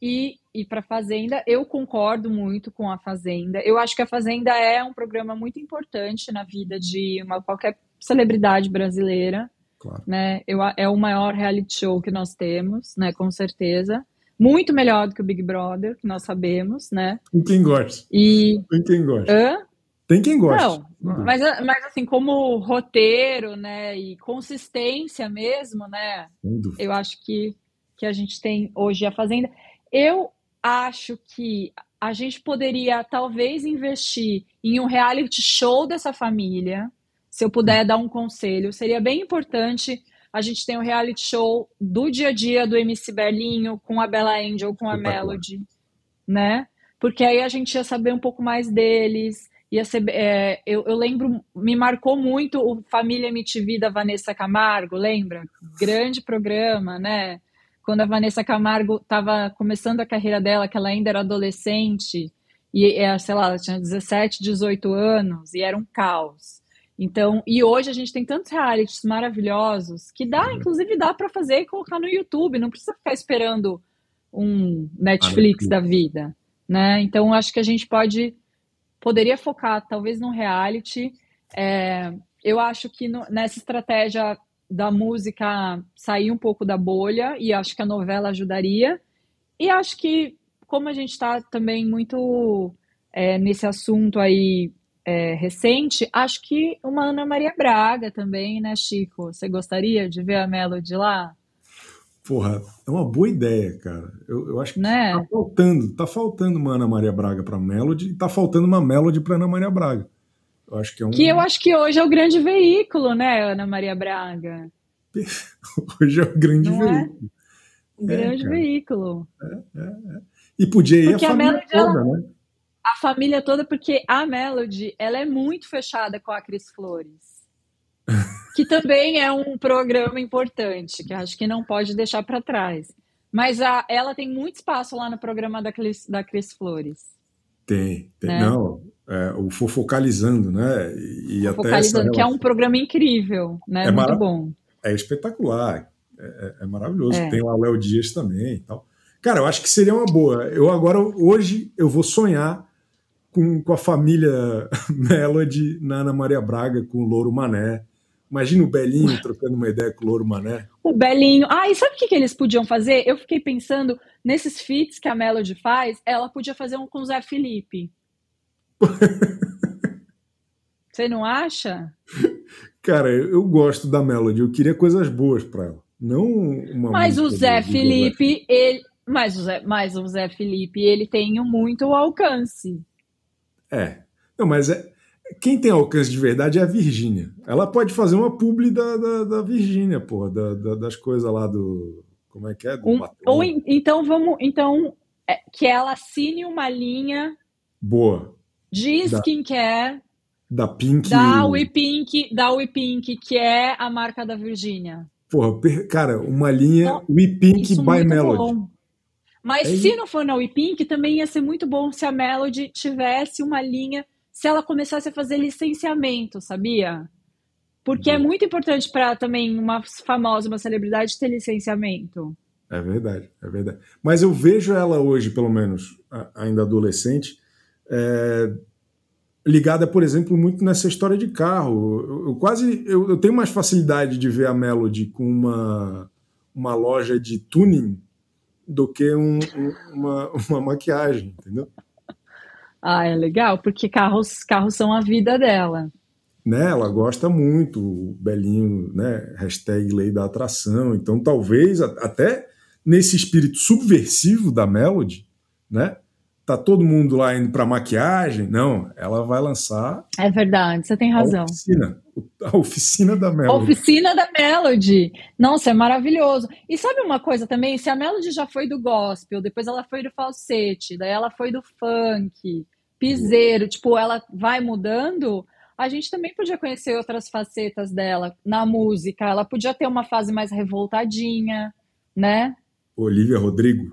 E ir para Fazenda. Eu concordo muito com a Fazenda. Eu acho que a Fazenda é um programa muito importante na vida de uma qualquer celebridade brasileira. Claro. Né? Eu, é o maior reality show que nós temos, né? Com certeza. Muito melhor do que o Big Brother, que nós sabemos, né? Tem quem gosta. E... Tem quem gosta. Hã? Tem quem gosta. Não, uhum. mas, mas assim, como roteiro, né, e consistência mesmo, né, eu acho que, que a gente tem hoje a Fazenda. Eu acho que a gente poderia talvez investir em um reality show dessa família. Se eu puder dar um conselho, seria bem importante a gente ter um reality show do dia a dia do MC Berlinho com a Bella Angel, com a Melody, né? Porque aí a gente ia saber um pouco mais deles, ia ser. É, eu, eu, lembro, me marcou muito o Família MTV da Vanessa Camargo, lembra? Grande programa, né? Quando a Vanessa Camargo estava começando a carreira dela, que ela ainda era adolescente, e, é, sei lá, ela tinha 17, 18 anos, e era um caos. Então, e hoje a gente tem tantos realities maravilhosos que dá, uhum. inclusive dá para fazer e colocar no YouTube, não precisa ficar esperando um Netflix da vida, né? Então, acho que a gente pode poderia focar talvez no reality. É, eu acho que no, nessa estratégia da música sair um pouco da bolha e acho que a novela ajudaria. E acho que como a gente está também muito é, nesse assunto aí é, recente, acho que uma Ana Maria Braga também, né, Chico? Você gostaria de ver a Melody lá? Porra, é uma boa ideia, cara. Eu, eu acho que né? tá faltando, tá faltando uma Ana Maria Braga para Melody e tá faltando uma Melody para Ana Maria Braga. Eu acho que é um Que eu acho que hoje é o grande veículo, né, Ana Maria Braga? *laughs* hoje é o grande Não é? veículo. É? O grande veículo. É, é, é, e podia ir porque a família a toda, ela... né? A família toda, porque a Melody, ela é muito fechada com a Cris Flores *laughs* que também é um programa importante, que acho que não pode deixar para trás. Mas a, ela tem muito espaço lá no programa da Cris, da Cris Flores. Tem, tem. Né? Não, é, o Fofocalizando, né? E Fofocalizando, que é um programa incrível, né? É muito bom. É espetacular, é, é, é maravilhoso. É. Tem lá o Léo Dias também e tal. Cara, eu acho que seria uma boa. Eu agora, hoje, eu vou sonhar com, com a família *laughs* Melody na Ana Maria Braga, com o Louro Mané, Imagina o Belinho trocando uma ideia com o Louro Mané. O Belinho. Ah, e sabe o que, que eles podiam fazer? Eu fiquei pensando nesses feats que a Melody faz, ela podia fazer um com o Zé Felipe. *laughs* Você não acha? Cara, eu gosto da Melody, eu queria coisas boas para ela. Não uma Mas o Zé Felipe, ele. Mas o Zé, mas o Zé Felipe, ele tem muito alcance. É. Não, mas é, quem tem alcance de verdade é a Virgínia. Ela pode fazer uma publi da, da, da Virgínia, pô, da, da, das coisas lá do. Como é que é? Um, ou então vamos. Então, é, que ela assine uma linha. Boa. De skincare. Da Pink. Da We Pink, da We Pink, que é a marca da Virgínia. Porra, cara, uma linha então, We Pink by Melody. Bom. Mas é se não for na WePink, também ia ser muito bom se a Melody tivesse uma linha, se ela começasse a fazer licenciamento, sabia? Porque é muito importante para também uma famosa, uma celebridade ter licenciamento. É verdade, é verdade. Mas eu vejo ela hoje, pelo menos ainda adolescente, é, ligada, por exemplo, muito nessa história de carro. Eu, eu quase eu, eu, tenho mais facilidade de ver a Melody com uma, uma loja de tuning do que um, um, uma, uma maquiagem, entendeu? Ah, é legal, porque carros, carros são a vida dela. Né, ela gosta muito, o Belinho, né, hashtag lei da atração, então talvez até nesse espírito subversivo da Melody, né, tá todo mundo lá indo para maquiagem. Não, ela vai lançar. É verdade, você tem razão. A oficina, a oficina da Melody. A oficina da Melody. Nossa, é maravilhoso. E sabe uma coisa também? Se a Melody já foi do gospel, depois ela foi do falsete, daí ela foi do funk, piseiro, tipo, ela vai mudando. A gente também podia conhecer outras facetas dela na música. Ela podia ter uma fase mais revoltadinha, né? Olivia Rodrigo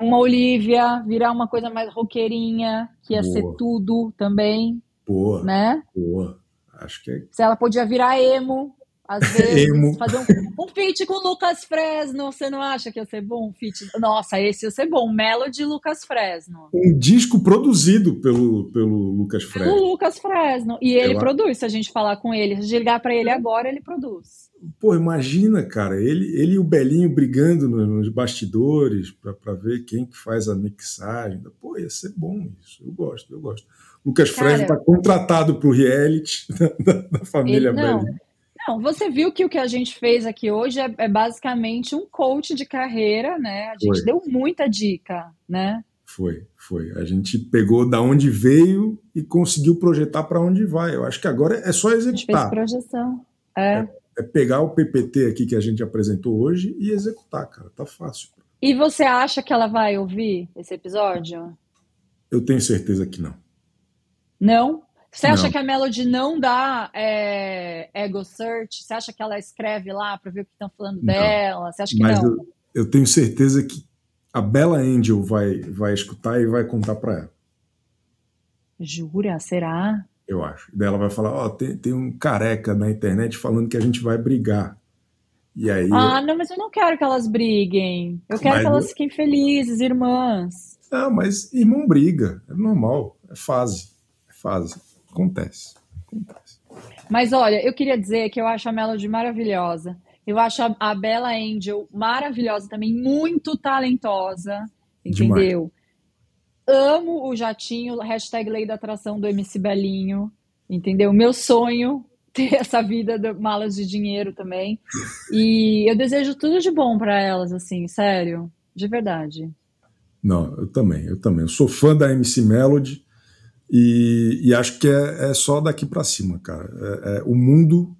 uma Olivia, virar uma coisa mais roqueirinha, que ia Boa. ser tudo também. Boa. Né? Boa. Acho que é... Se ela podia virar emo, às *laughs* vezes, emo. fazer um, um feat com o Lucas Fresno, você não acha que ia ser bom um feat? Nossa, esse ia ser bom, Melody Lucas Fresno. Um disco produzido pelo, pelo Lucas Fresno. Pelo Lucas Fresno. E ele produz, se a gente falar com ele. Se ligar para ele agora, ele produz. Pô, imagina, cara, ele, ele e o Belinho brigando nos bastidores para ver quem que faz a mixagem. Pô, ia ser bom isso. Eu gosto, eu gosto. Lucas Fresno está contratado para o reality *laughs* da, da família ele, não, Belinho. Não, você viu que o que a gente fez aqui hoje é, é basicamente um coach de carreira, né? A gente foi. deu muita dica, né? Foi, foi. A gente pegou da onde veio e conseguiu projetar para onde vai. Eu acho que agora é só executar. A gente fez projeção. é. é é pegar o PPT aqui que a gente apresentou hoje e executar, cara. Tá fácil. E você acha que ela vai ouvir esse episódio? Eu tenho certeza que não. Não? Você acha não. que a Melody não dá é, ego search? Você acha que ela escreve lá para ver o que estão falando não. dela? Você acha que Mas não? Eu, eu, tenho certeza que a Bella Angel vai, vai escutar e vai contar para ela. Jura? Será? eu acho. Daí ela vai falar, ó, oh, tem, tem um careca na internet falando que a gente vai brigar. E aí. Ah, não, mas eu não quero que elas briguem. Eu quero que elas fiquem felizes, irmãs. Ah, mas irmão briga. É normal. É fase. É fase. Acontece. Acontece. Mas olha, eu queria dizer que eu acho a Melody maravilhosa. Eu acho a Bella Angel maravilhosa também, muito talentosa. Entendeu? Demais amo o jatinho, hashtag lei da atração do MC Belinho, entendeu? Meu sonho *laughs* ter essa vida de malas de dinheiro também. E eu desejo tudo de bom para elas, assim, sério, de verdade. Não, eu também, eu também. Eu sou fã da MC Melody e, e acho que é, é só daqui para cima, cara. É, é, o mundo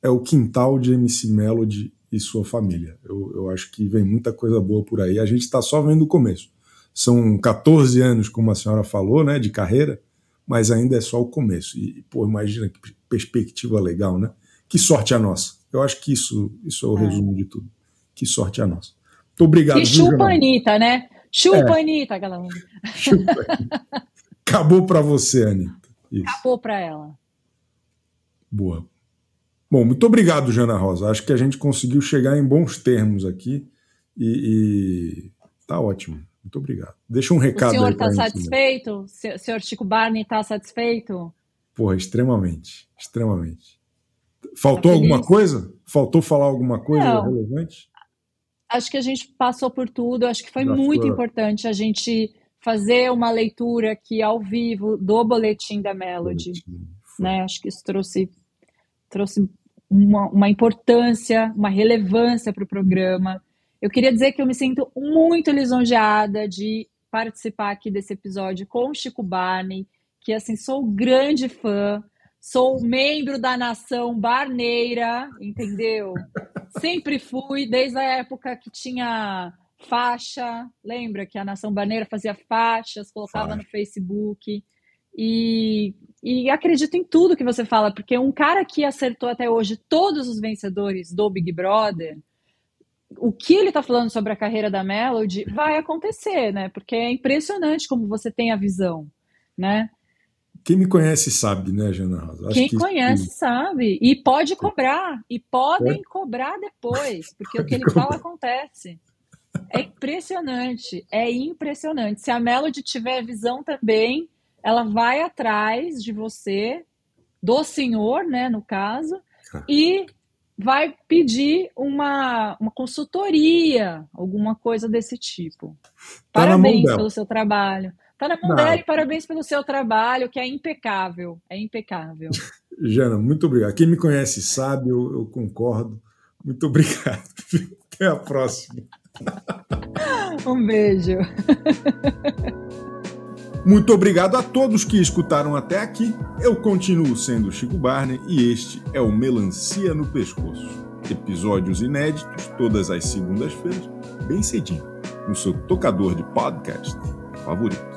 é o quintal de MC Melody e sua família. Eu, eu acho que vem muita coisa boa por aí. A gente está só vendo o começo. São 14 anos, como a senhora falou, né, de carreira, mas ainda é só o começo. E, pô, imagina que perspectiva legal, né? Que sorte a nossa. Eu acho que isso, isso é o é. resumo de tudo. Que sorte a nossa. Muito obrigado. E chupa Anitta, né? Chupa é. Anitta, galera. Chupa. *laughs* Acabou para você, Anitta. Isso. Acabou para ela. Boa. Bom, muito obrigado, Jana Rosa. Acho que a gente conseguiu chegar em bons termos aqui e, e tá ótimo. Muito obrigado. Deixa um recado. O senhor está satisfeito? O senhor Chico Barney está satisfeito? Porra, extremamente. Extremamente. Faltou tá alguma coisa? Faltou falar alguma coisa Não. relevante? Acho que a gente passou por tudo. Acho que foi Já muito foi. importante a gente fazer uma leitura aqui ao vivo do boletim da Melody. Boletim. Né? Acho que isso trouxe, trouxe uma, uma importância, uma relevância para o programa. Eu queria dizer que eu me sinto muito lisonjeada de participar aqui desse episódio com o Chico Barney, que assim sou grande fã, sou membro da nação barneira, entendeu? *laughs* Sempre fui, desde a época que tinha faixa, lembra que a nação barneira fazia faixas, colocava no Facebook. E, e acredito em tudo que você fala, porque um cara que acertou até hoje todos os vencedores do Big Brother, o que ele está falando sobre a carreira da Melody vai acontecer, né? Porque é impressionante como você tem a visão, né? Quem me conhece sabe, né, Jana Rosa? Quem conhece isso... sabe. E pode cobrar. E podem é. cobrar depois, porque pode o que ele fala acontece. É impressionante. É impressionante. Se a Melody tiver visão também, ela vai atrás de você, do senhor, né, no caso, e vai pedir uma, uma consultoria, alguma coisa desse tipo. Tá parabéns pelo seu trabalho. Tá na mão dela e parabéns pelo seu trabalho, que é impecável. É impecável. *laughs* Jana, muito obrigado. Quem me conhece sabe, eu, eu concordo. Muito *laughs* obrigado. Até a próxima. *laughs* Um beijo. Muito obrigado a todos que escutaram até aqui. Eu continuo sendo Chico Barney e este é o Melancia no Pescoço. Episódios inéditos todas as segundas-feiras, bem cedinho, no seu tocador de podcast favorito.